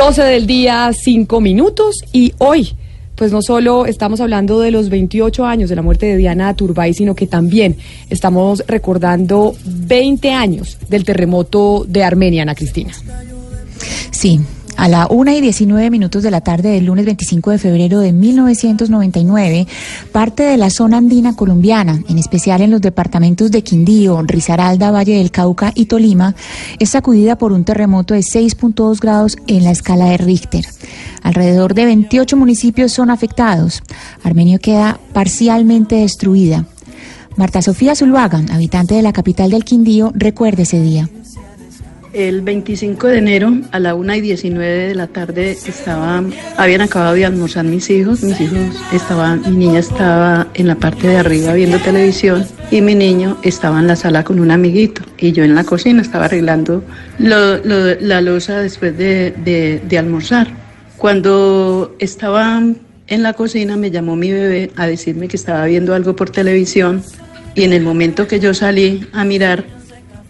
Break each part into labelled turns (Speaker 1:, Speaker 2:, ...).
Speaker 1: 12 del día, 5 minutos y hoy pues no solo estamos hablando de los 28 años de la muerte de Diana Turbay, sino que también estamos recordando 20 años del terremoto de Armenia, Ana Cristina.
Speaker 2: Sí, a la 1 y 19 minutos de la tarde del lunes 25 de febrero de 1999, parte de la zona andina colombiana, en especial en los departamentos de Quindío, Risaralda, Valle del Cauca y Tolima, es sacudida por un terremoto de 6.2 grados en la escala de Richter. Alrededor de 28 municipios son afectados. Armenio queda parcialmente destruida. Marta Sofía Zuluaga, habitante de la capital del Quindío, recuerda ese día.
Speaker 3: El 25 de enero a la 1 y 19 de la tarde estaba, habían acabado de almorzar mis hijos. Mis hijos estaban, mi niña estaba en la parte de arriba viendo televisión y mi niño estaba en la sala con un amiguito y yo en la cocina estaba arreglando la losa después de, de almorzar. Cuando estaba en la cocina me llamó mi bebé a decirme que estaba viendo algo por televisión y en el momento que yo salí a mirar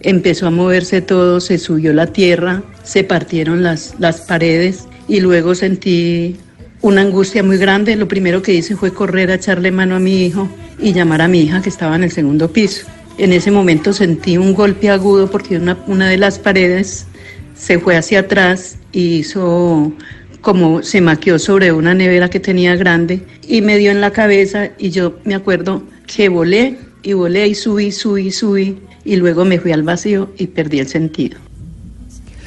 Speaker 3: empezó a moverse todo, se subió la tierra, se partieron las, las paredes y luego sentí una angustia muy grande. Lo primero que hice fue correr a echarle mano a mi hijo y llamar a mi hija que estaba en el segundo piso. En ese momento sentí un golpe agudo porque una, una de las paredes se fue hacia atrás y hizo como se maqueó sobre una nevera que tenía grande y me dio en la cabeza y yo me acuerdo que volé y volé y subí, subí, subí y luego me fui al vacío y perdí el sentido.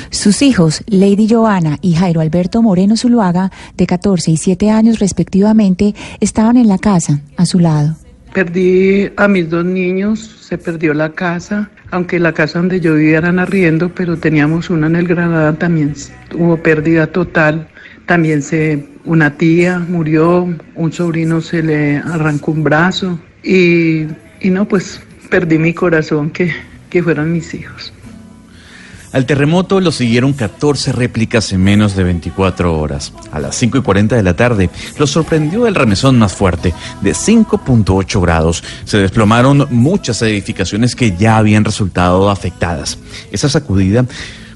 Speaker 2: Sus hijos, Lady Joana y Jairo Alberto Moreno Zuluaga, de 14 y 7 años respectivamente, estaban en la casa, a su lado.
Speaker 4: Perdí a mis dos niños, se perdió la casa, aunque la casa donde yo vivía eran arriendo, pero teníamos una en el Granada también, hubo pérdida total. También se, una tía murió, un sobrino se le arrancó un brazo y, y no, pues perdí mi corazón que, que fueron mis hijos.
Speaker 5: Al terremoto lo siguieron 14 réplicas en menos de 24 horas. A las 5 y 40 de la tarde lo sorprendió el remesón más fuerte, de 5.8 grados. Se desplomaron muchas edificaciones que ya habían resultado afectadas. Esa sacudida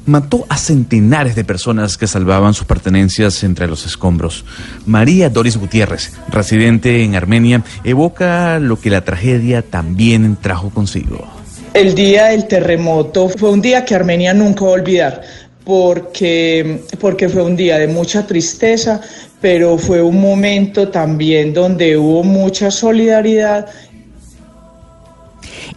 Speaker 5: mató a centenares de personas que salvaban sus pertenencias entre los escombros. María Doris Gutiérrez, residente en Armenia, evoca lo que la tragedia también trajo consigo.
Speaker 6: El día del terremoto fue un día que Armenia nunca va a olvidar. Porque, porque fue un día de mucha tristeza, pero fue un momento también donde hubo mucha solidaridad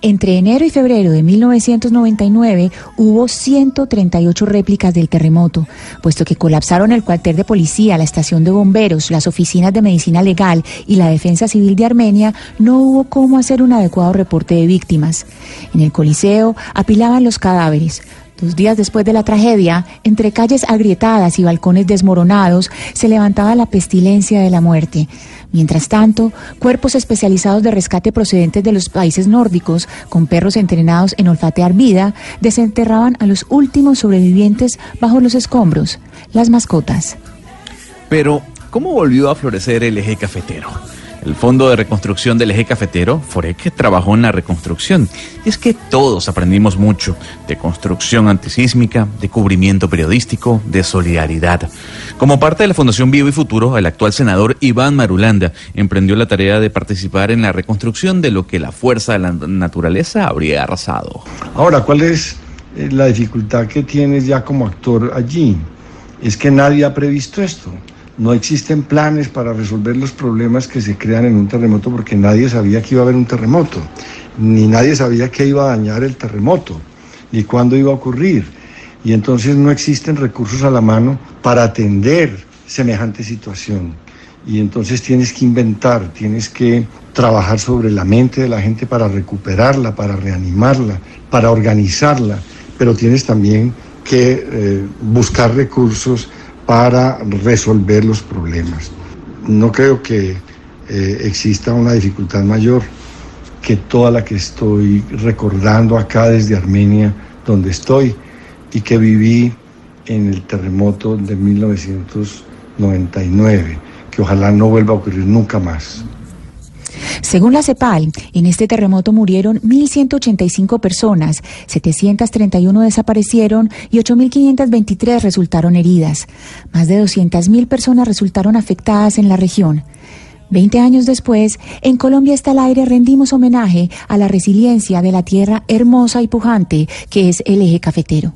Speaker 2: entre enero y febrero de 1999 hubo 138 réplicas del terremoto, puesto que colapsaron el cuartel de policía, la estación de bomberos, las oficinas de medicina legal y la defensa civil de Armenia, no hubo cómo hacer un adecuado reporte de víctimas. En el Coliseo apilaban los cadáveres. Dos días después de la tragedia, entre calles agrietadas y balcones desmoronados, se levantaba la pestilencia de la muerte. Mientras tanto, cuerpos especializados de rescate procedentes de los países nórdicos, con perros entrenados en olfatear vida, desenterraban a los últimos sobrevivientes bajo los escombros, las mascotas.
Speaker 5: Pero, ¿cómo volvió a florecer el eje cafetero? El Fondo de Reconstrucción del Eje Cafetero, FOREC, trabajó en la reconstrucción. Y es que todos aprendimos mucho de construcción antisísmica, de cubrimiento periodístico, de solidaridad. Como parte de la Fundación Vivo y Futuro, el actual senador Iván Marulanda emprendió la tarea de participar en la reconstrucción de lo que la fuerza de la naturaleza habría arrasado.
Speaker 7: Ahora, ¿cuál es eh, la dificultad que tienes ya como actor allí? Es que nadie ha previsto esto. No existen planes para resolver los problemas que se crean en un terremoto porque nadie sabía que iba a haber un terremoto, ni nadie sabía que iba a dañar el terremoto, ni cuándo iba a ocurrir. Y entonces no existen recursos a la mano para atender semejante situación. Y entonces tienes que inventar, tienes que trabajar sobre la mente de la gente para recuperarla, para reanimarla, para organizarla, pero tienes también que eh, buscar recursos para resolver los problemas. No creo que eh, exista una dificultad mayor que toda la que estoy recordando acá desde Armenia, donde estoy, y que viví en el terremoto de 1999, que ojalá no vuelva a ocurrir nunca más.
Speaker 2: Según la CEPAL, en este terremoto murieron 1.185 personas, 731 desaparecieron y 8.523 resultaron heridas. Más de 200.000 personas resultaron afectadas en la región. Veinte años después, en Colombia está al aire rendimos homenaje a la resiliencia de la tierra hermosa y pujante que es el eje cafetero.